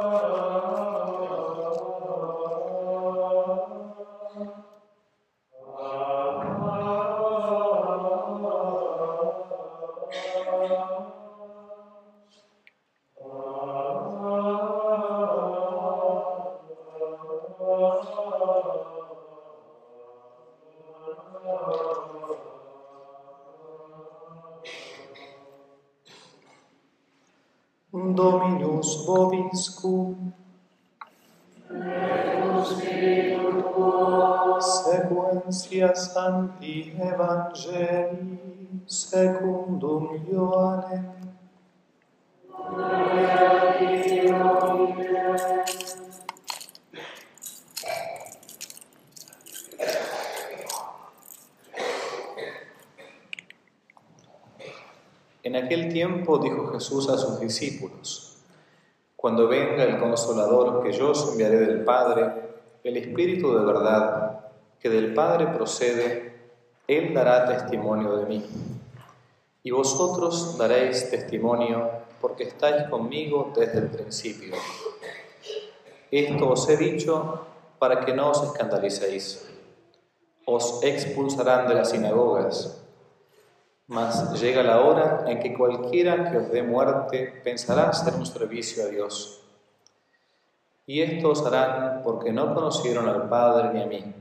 Oh. Sequentia Sancti Evangelii secundum Ioannem. En aquel tiempo dijo Jesús a sus discípulos, Cuando venga el consolador que yo os enviaré del Padre, el Espíritu de verdad, que del Padre procede, Él dará testimonio de mí. Y vosotros daréis testimonio porque estáis conmigo desde el principio. Esto os he dicho para que no os escandalicéis. Os expulsarán de las sinagogas mas llega la hora en que cualquiera que os dé muerte pensará hacer un servicio a Dios. Y esto os harán porque no conocieron al Padre ni a mí.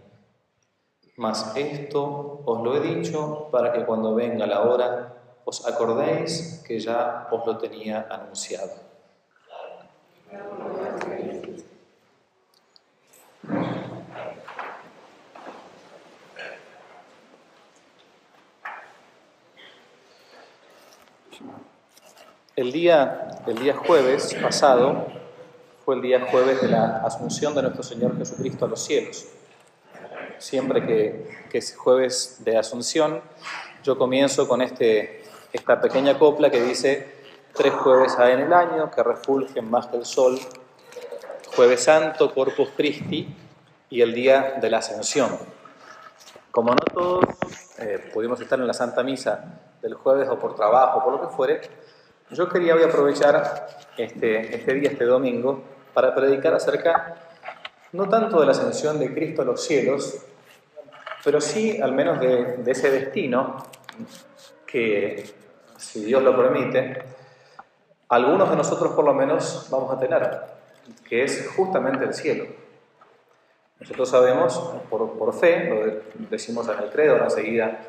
Mas esto os lo he dicho para que cuando venga la hora os acordéis que ya os lo tenía anunciado. El día, el día jueves pasado fue el día jueves de la asunción de nuestro Señor Jesucristo a los cielos. Siempre que, es jueves de asunción, yo comienzo con este, esta pequeña copla que dice, tres jueves hay en el año que refulgen más que el sol, jueves santo, Corpus Christi y el día de la ascensión. Como no todos eh, pudimos estar en la Santa Misa del jueves o por trabajo, por lo que fuere, yo quería hoy aprovechar este, este día, este domingo, para predicar acerca no tanto de la ascensión de Cristo a los cielos, pero sí al menos de, ese destino que, si Dios lo permite, algunos de nosotros por lo menos vamos a tener, que es justamente el cielo. Nosotros sabemos, por, por fe, lo decimos en el credo, enseguida,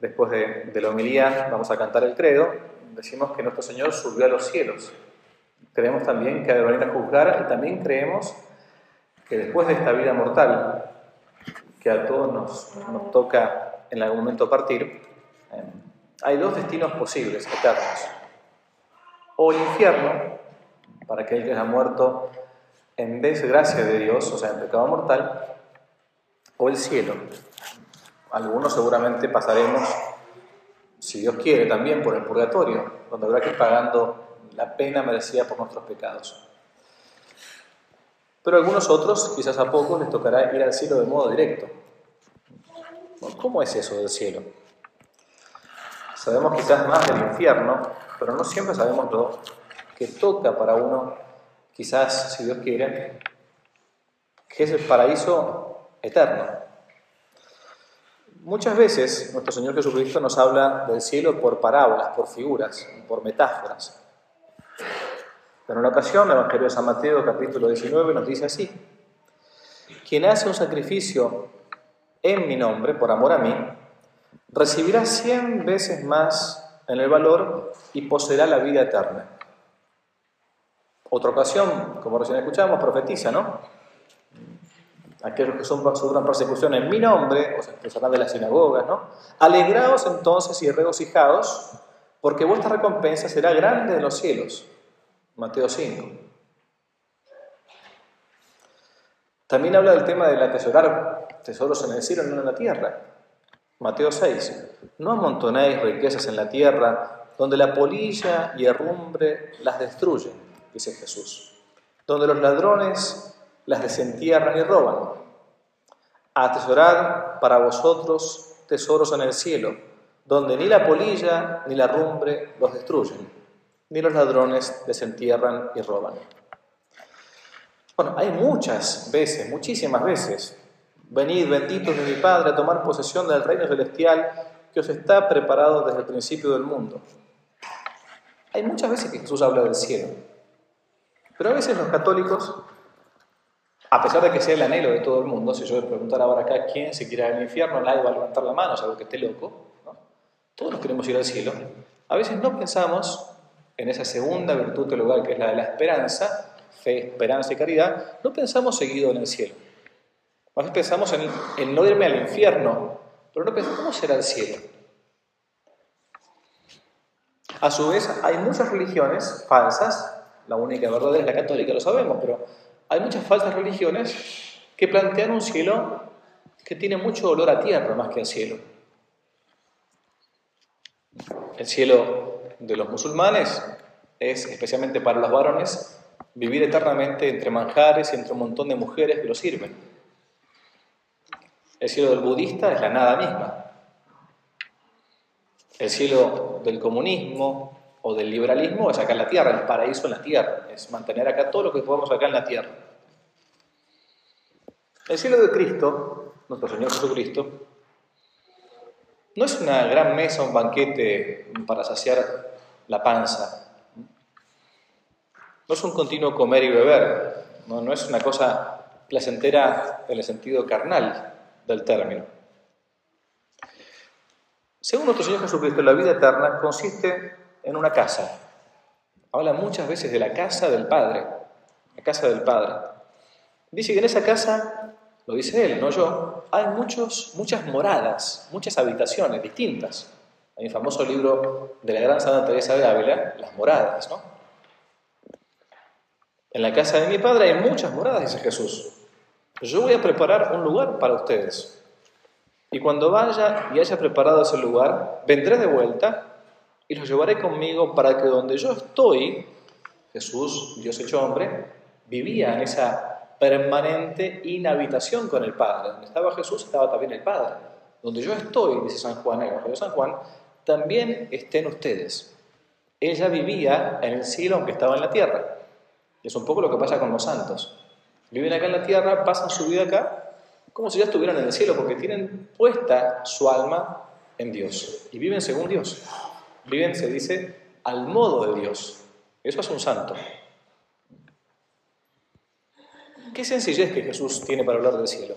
después de, de la homilía, vamos a cantar el credo, decimos que nuestro Señor subió a los cielos. Creemos también que ha de venir a juzgar y también creemos que después de esta vida mortal, que a todos nos, toca en algún momento partir, eh, hay dos destinos posibles, eternos. O el infierno, para aquel que haya muerto en desgracia de Dios, o sea, en pecado mortal, o el cielo. Algunos seguramente pasaremos si Dios quiere, también por el purgatorio, donde habrá que ir pagando la pena merecida por nuestros pecados. Pero a algunos otros, quizás a pocos, les tocará ir al cielo de modo directo. ¿Cómo es eso del cielo? Sabemos quizás más del infierno, pero no siempre sabemos lo que toca para uno, quizás, si Dios quiere, que es el paraíso eterno, Muchas veces nuestro Señor Jesucristo nos habla del cielo por parábolas, por figuras, por metáforas. Pero en una ocasión, el Evangelio de San Mateo, capítulo 19, nos dice así: Quien hace un sacrificio en mi nombre, por amor a mí, recibirá cien veces más en el valor y poseerá la vida eterna. Otra ocasión, como recién escuchamos, profetiza, ¿no? Aquellos que son, sufran persecución en mi nombre, o sea, de las sinagogas, ¿no? Alegraos entonces y regocijaos, porque vuestra recompensa será grande en los cielos. Mateo 5. También habla del tema del atesorar tesoros en el cielo, no en la tierra. Mateo 6. No amontonéis riquezas en la tierra, donde la polilla y herrumbre las destruyen, dice Jesús. Donde los ladrones las desentierran y roban. Atesorad para vosotros tesoros en el cielo, donde ni la polilla ni la rumbre los destruyen, ni los ladrones desentierran y roban. Bueno, hay muchas veces, muchísimas veces. Venid, benditos de mi Padre, a tomar posesión del reino celestial que os está preparado desde el principio del mundo. Hay muchas veces que Jesús habla del cielo. Pero a veces los católicos, a pesar de que sea el anhelo de todo el mundo, si yo le preguntara ahora acá quién se quiere ir al infierno, nadie va a levantar la mano, salvo que esté loco. Todos nos queremos ir al cielo. A veces no pensamos en esa segunda virtud teologal que es la de la esperanza, fe, esperanza y caridad, no pensamos seguido en el cielo. A veces pensamos en, no irme al infierno, pero no pensamos cómo será el cielo. A su vez, hay muchas religiones falsas, la única verdad es la católica, lo sabemos, pero hay muchas falsas religiones que plantean un cielo que tiene mucho olor a tierra más que al cielo. El cielo de los musulmanes es, especialmente para los varones, vivir eternamente entre manjares y entre un montón de mujeres que lo sirven. El cielo del budista es la nada misma. El cielo del comunismo o del liberalismo es acá en la tierra, el paraíso en la tierra, es mantener acá todo lo que podemos acá en la tierra. El cielo de Cristo, nuestro Señor Jesucristo, no es una gran mesa, un banquete para saciar la panza, no es un continuo comer y beber, no, es una cosa placentera en el sentido carnal del término. Según nuestro Señor Jesucristo, la vida eterna consiste en una casa. Habla muchas veces de la casa del Padre, la casa del Padre. Dice que en esa casa, lo dice él, no yo, hay muchos, muchas moradas, muchas habitaciones distintas. Hay un famoso libro de la gran Santa Teresa de Ávila, Las moradas, ¿no? En la casa de mi Padre hay muchas moradas, dice Jesús. Yo voy a preparar un lugar para ustedes. Y cuando vaya y haya preparado ese lugar, vendré de vuelta y los llevaré conmigo para que donde yo estoy, Jesús, Dios hecho hombre, vivía en esa permanente inhabitación con el Padre. Donde estaba Jesús estaba también el Padre. Donde yo estoy, dice San Juan, el Evangelio de San Juan, también estén ustedes. Ella vivía en el cielo aunque estaba en la tierra. Es un poco lo que pasa con los santos. Viven acá en la tierra, pasan su vida acá, como si ya estuvieran en el cielo, porque tienen puesta su alma en Dios y viven según Dios. Viven, se dice, al modo de Dios. Eso es un santo. Qué sencillez que Jesús tiene para hablar del cielo.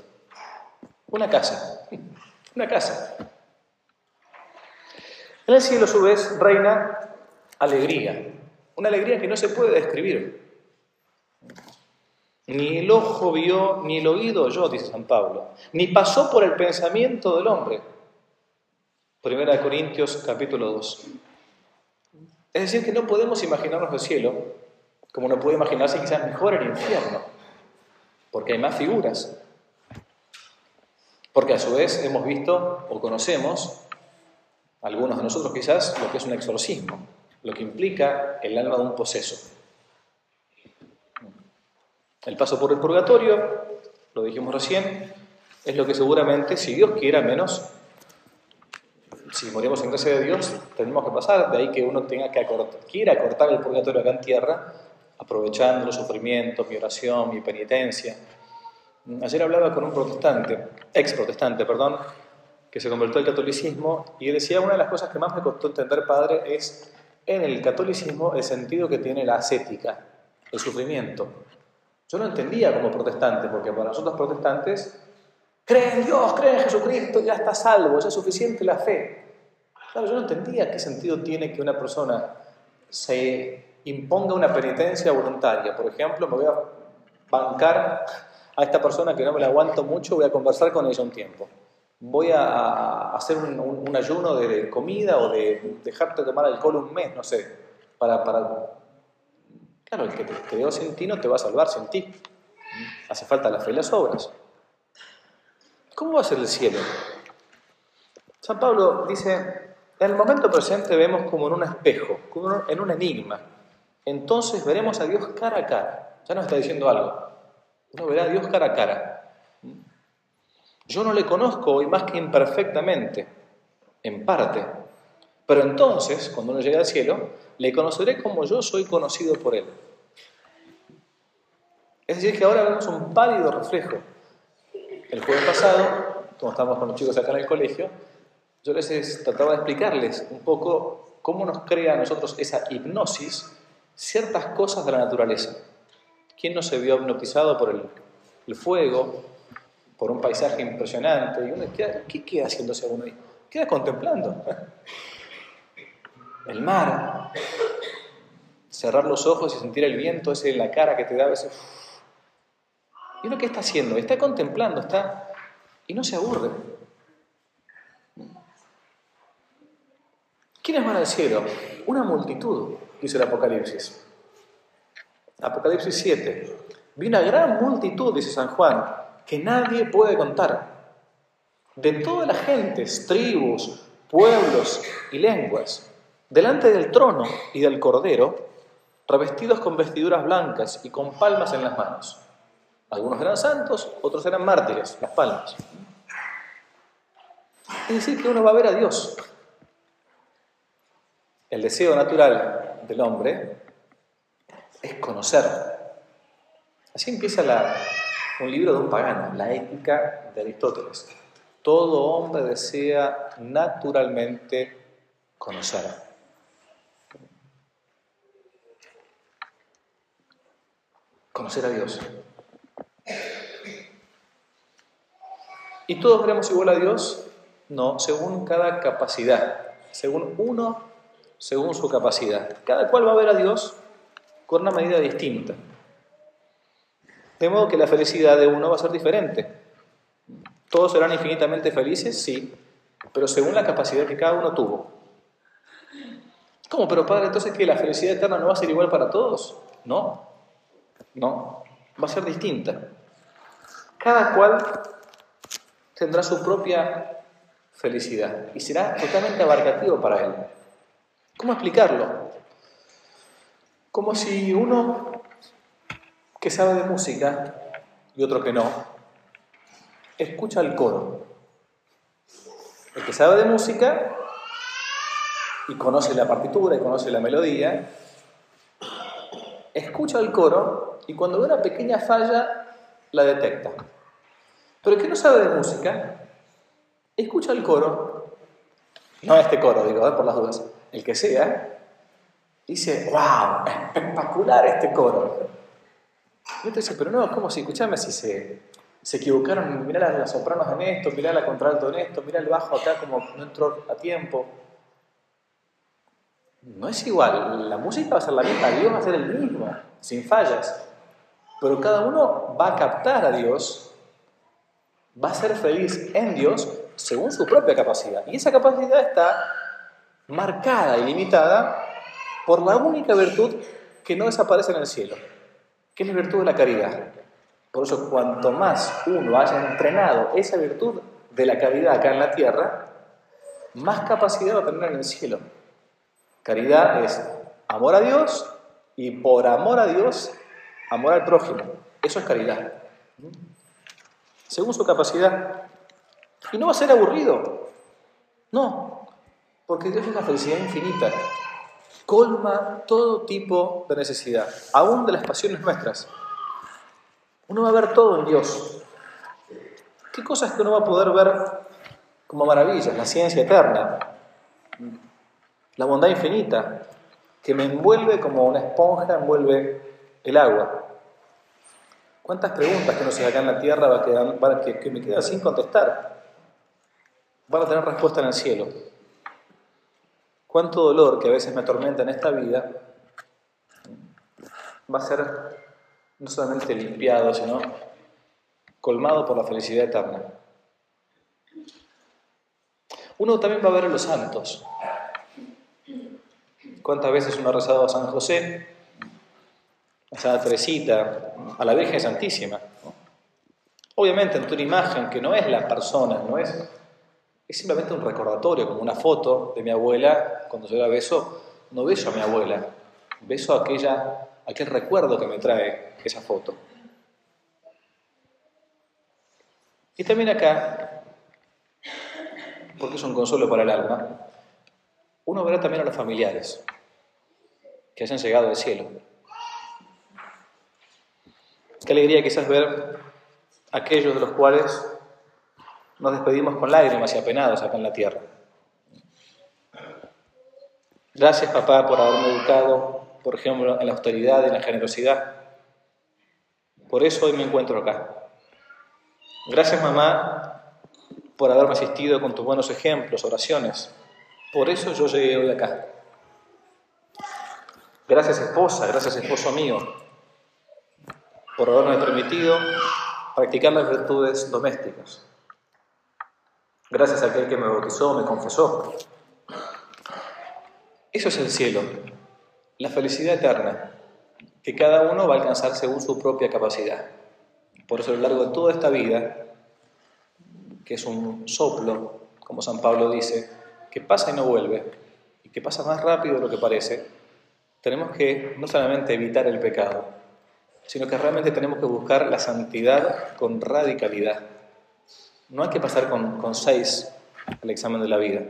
Una casa, una casa. En el cielo, a su vez, reina alegría. Una alegría que no se puede describir. Ni el ojo vio, ni el oído oyó, dice San Pablo, ni pasó por el pensamiento del hombre. Primera de Corintios capítulo 2. Es decir, que no podemos imaginarnos el cielo como no puede imaginarse quizás mejor el infierno, porque hay más figuras. Porque a su vez hemos visto o conocemos, algunos de nosotros quizás, lo que es un exorcismo, lo que implica el alma de un poseso. El paso por el purgatorio, lo dijimos recién, es lo que seguramente, si Dios quiera menos, si morimos en gracia de Dios, tenemos que pasar. De ahí que uno tenga que acortar, quiera cortar el purgatorio acá en tierra, aprovechando los sufrimientos, mi oración, mi penitencia. Ayer hablaba con un protestante, ex protestante, perdón, que se convirtió al catolicismo y decía una de las cosas que más me costó entender, padre, es en el catolicismo el sentido que tiene la ascética, el sufrimiento. Yo no entendía como protestante, porque para nosotros protestantes, creen en Dios, creen en Jesucristo, ya está salvo, ya es suficiente la fe. Claro, yo no entendía qué sentido tiene que una persona se imponga una penitencia voluntaria. Por ejemplo, me voy a bancar a esta persona que no me la aguanto mucho, voy a conversar con ella un tiempo. Voy a hacer un, ayuno de, comida o de dejarte tomar alcohol un mes, no sé, para, Claro, el que te creó sin ti no te va a salvar sin ti. Hace falta la fe y las obras. ¿Cómo va a ser el cielo? San Pablo dice, en el momento presente vemos como en un espejo, como en un enigma. Entonces veremos a Dios cara a cara. Ya nos está diciendo algo. Uno verá a Dios cara a cara. Yo no le conozco hoy más que imperfectamente, en parte. Pero entonces, cuando uno llegue al cielo, le conoceré como yo soy conocido por él. Es decir, que ahora vemos un pálido reflejo. El jueves pasado, como estábamos con los chicos acá en el colegio, yo les trataba de explicarles un poco cómo nos crea a nosotros esa hipnosis ciertas cosas de la naturaleza. ¿Quién no se vio hipnotizado por el, fuego, por un paisaje impresionante? Y uno ¿Qué queda haciéndose uno ahí? Queda contemplando. El mar, cerrar los ojos y sentir el viento ese en la cara que te da a veces. ¿Y uno qué está haciendo? Está contemplando, está. y no se aburre. ¿Quiénes van al cielo? Una multitud, dice el Apocalipsis. Apocalipsis 7. Vi una gran multitud, dice San Juan, que nadie puede contar. De todas las gentes, tribus, pueblos y lenguas, delante del trono y del cordero, revestidos con vestiduras blancas y con palmas en las manos. Algunos eran santos, otros eran mártires, las palmas. Es decir, que uno va a ver a Dios. El deseo natural del hombre es conocer. Así empieza un libro de un pagano, la ética de Aristóteles. Todo hombre desea naturalmente conocer. conocer a Dios. ¿Y todos veremos igual a Dios? No, según cada capacidad, según uno, según su capacidad. Cada cual va a ver a Dios con una medida distinta. De modo que la felicidad de uno va a ser diferente. ¿Todos serán infinitamente felices? Sí, pero según la capacidad que cada uno tuvo. ¿Cómo? Pero Padre, entonces que la felicidad eterna no va a ser igual para todos? No. No, va a ser distinta. Cada cual tendrá su propia felicidad y será totalmente abarcativo para él. ¿Cómo explicarlo? Como si uno que sabe de música y otro que no, escucha el coro. El que sabe de música y conoce la partitura y conoce la melodía, escucha el coro y cuando ve una pequeña falla, la detecta. Pero el que no sabe de música, escucha el coro, no este coro, digo, por las dudas, el que sea, dice, wow, espectacular este coro. Y otro dice, pero no, ¿cómo si? Escuchame si se, se equivocaron, mirá las, sopranos en esto, mirá la contralto en esto, mirá el bajo acá como no entró a tiempo. No es igual, la música va a ser la misma, Dios va a ser el mismo, sin fallas. Pero cada uno va a captar a Dios, va a ser feliz en Dios según su propia capacidad. Y esa capacidad está marcada y limitada por la única virtud que no desaparece en el cielo, que es la virtud de la caridad. Por eso, cuanto más uno haya entrenado esa virtud de la caridad acá en la tierra, más capacidad va a tener en el cielo. Caridad es amor a Dios y por amor a Dios, amor al prójimo. Eso es caridad. Según su capacidad. Y no va a ser aburrido. No, porque Dios es la felicidad infinita. Colma todo tipo de necesidad, aún de las pasiones nuestras. Uno va a ver todo en Dios. ¿Qué cosas que uno va a poder ver como maravillas? La ciencia eterna, la bondad infinita, que me envuelve como una esponja envuelve el agua. ¿Cuántas preguntas que no se acá en la tierra va a quedar, que, que me quedan sin contestar? Van a tener respuesta en el cielo. ¿Cuánto dolor que a veces me atormenta en esta vida va a ser no solamente limpiado, sino colmado por la felicidad eterna? Uno también va a ver a los santos. ¿Cuántas veces uno ha rezado a San José, a Santa Teresita, a la Virgen Santísima? Obviamente en una imagen que no es la persona, no es, es simplemente un recordatorio, como una foto de mi abuela, cuando yo la beso, no beso a mi abuela, beso aquella, aquel recuerdo que me trae esa foto. Y también acá, porque es un consuelo para el alma, uno verá también a los familiares que hayan llegado del cielo. Qué alegría quizás ver aquellos de los cuales nos despedimos con lágrimas y apenados acá en la tierra. Gracias, papá, por haberme educado, por ejemplo, en la austeridad en la generosidad. Por eso hoy me encuentro acá. Gracias, mamá, por haberme asistido con tus buenos ejemplos, oraciones. Por eso yo llegué hoy acá. Gracias, esposa, gracias, esposo mío, por haberme permitido practicar las virtudes domésticas. Gracias a aquel que me bautizó, me confesó. Eso es el cielo, la felicidad eterna, que cada uno va a alcanzar según su propia capacidad. Por eso a lo largo de toda esta vida, que es un soplo, como San Pablo dice, que pasa y no vuelve, y que pasa más rápido de lo que parece, tenemos que no solamente evitar el pecado, sino que realmente tenemos que buscar la santidad con radicalidad. No hay que pasar con, seis el examen de la vida.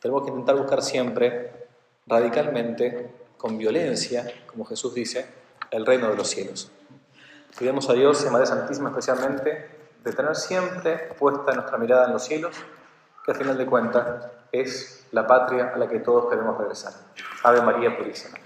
Tenemos que intentar buscar siempre radicalmente, con violencia, como Jesús dice, el reino de los cielos. Pidamos a Dios y a Madre Santísima especialmente de tener siempre puesta nuestra mirada en los cielos, que al final de cuentas es la patria a la que todos queremos regresar. Ave María Purísima.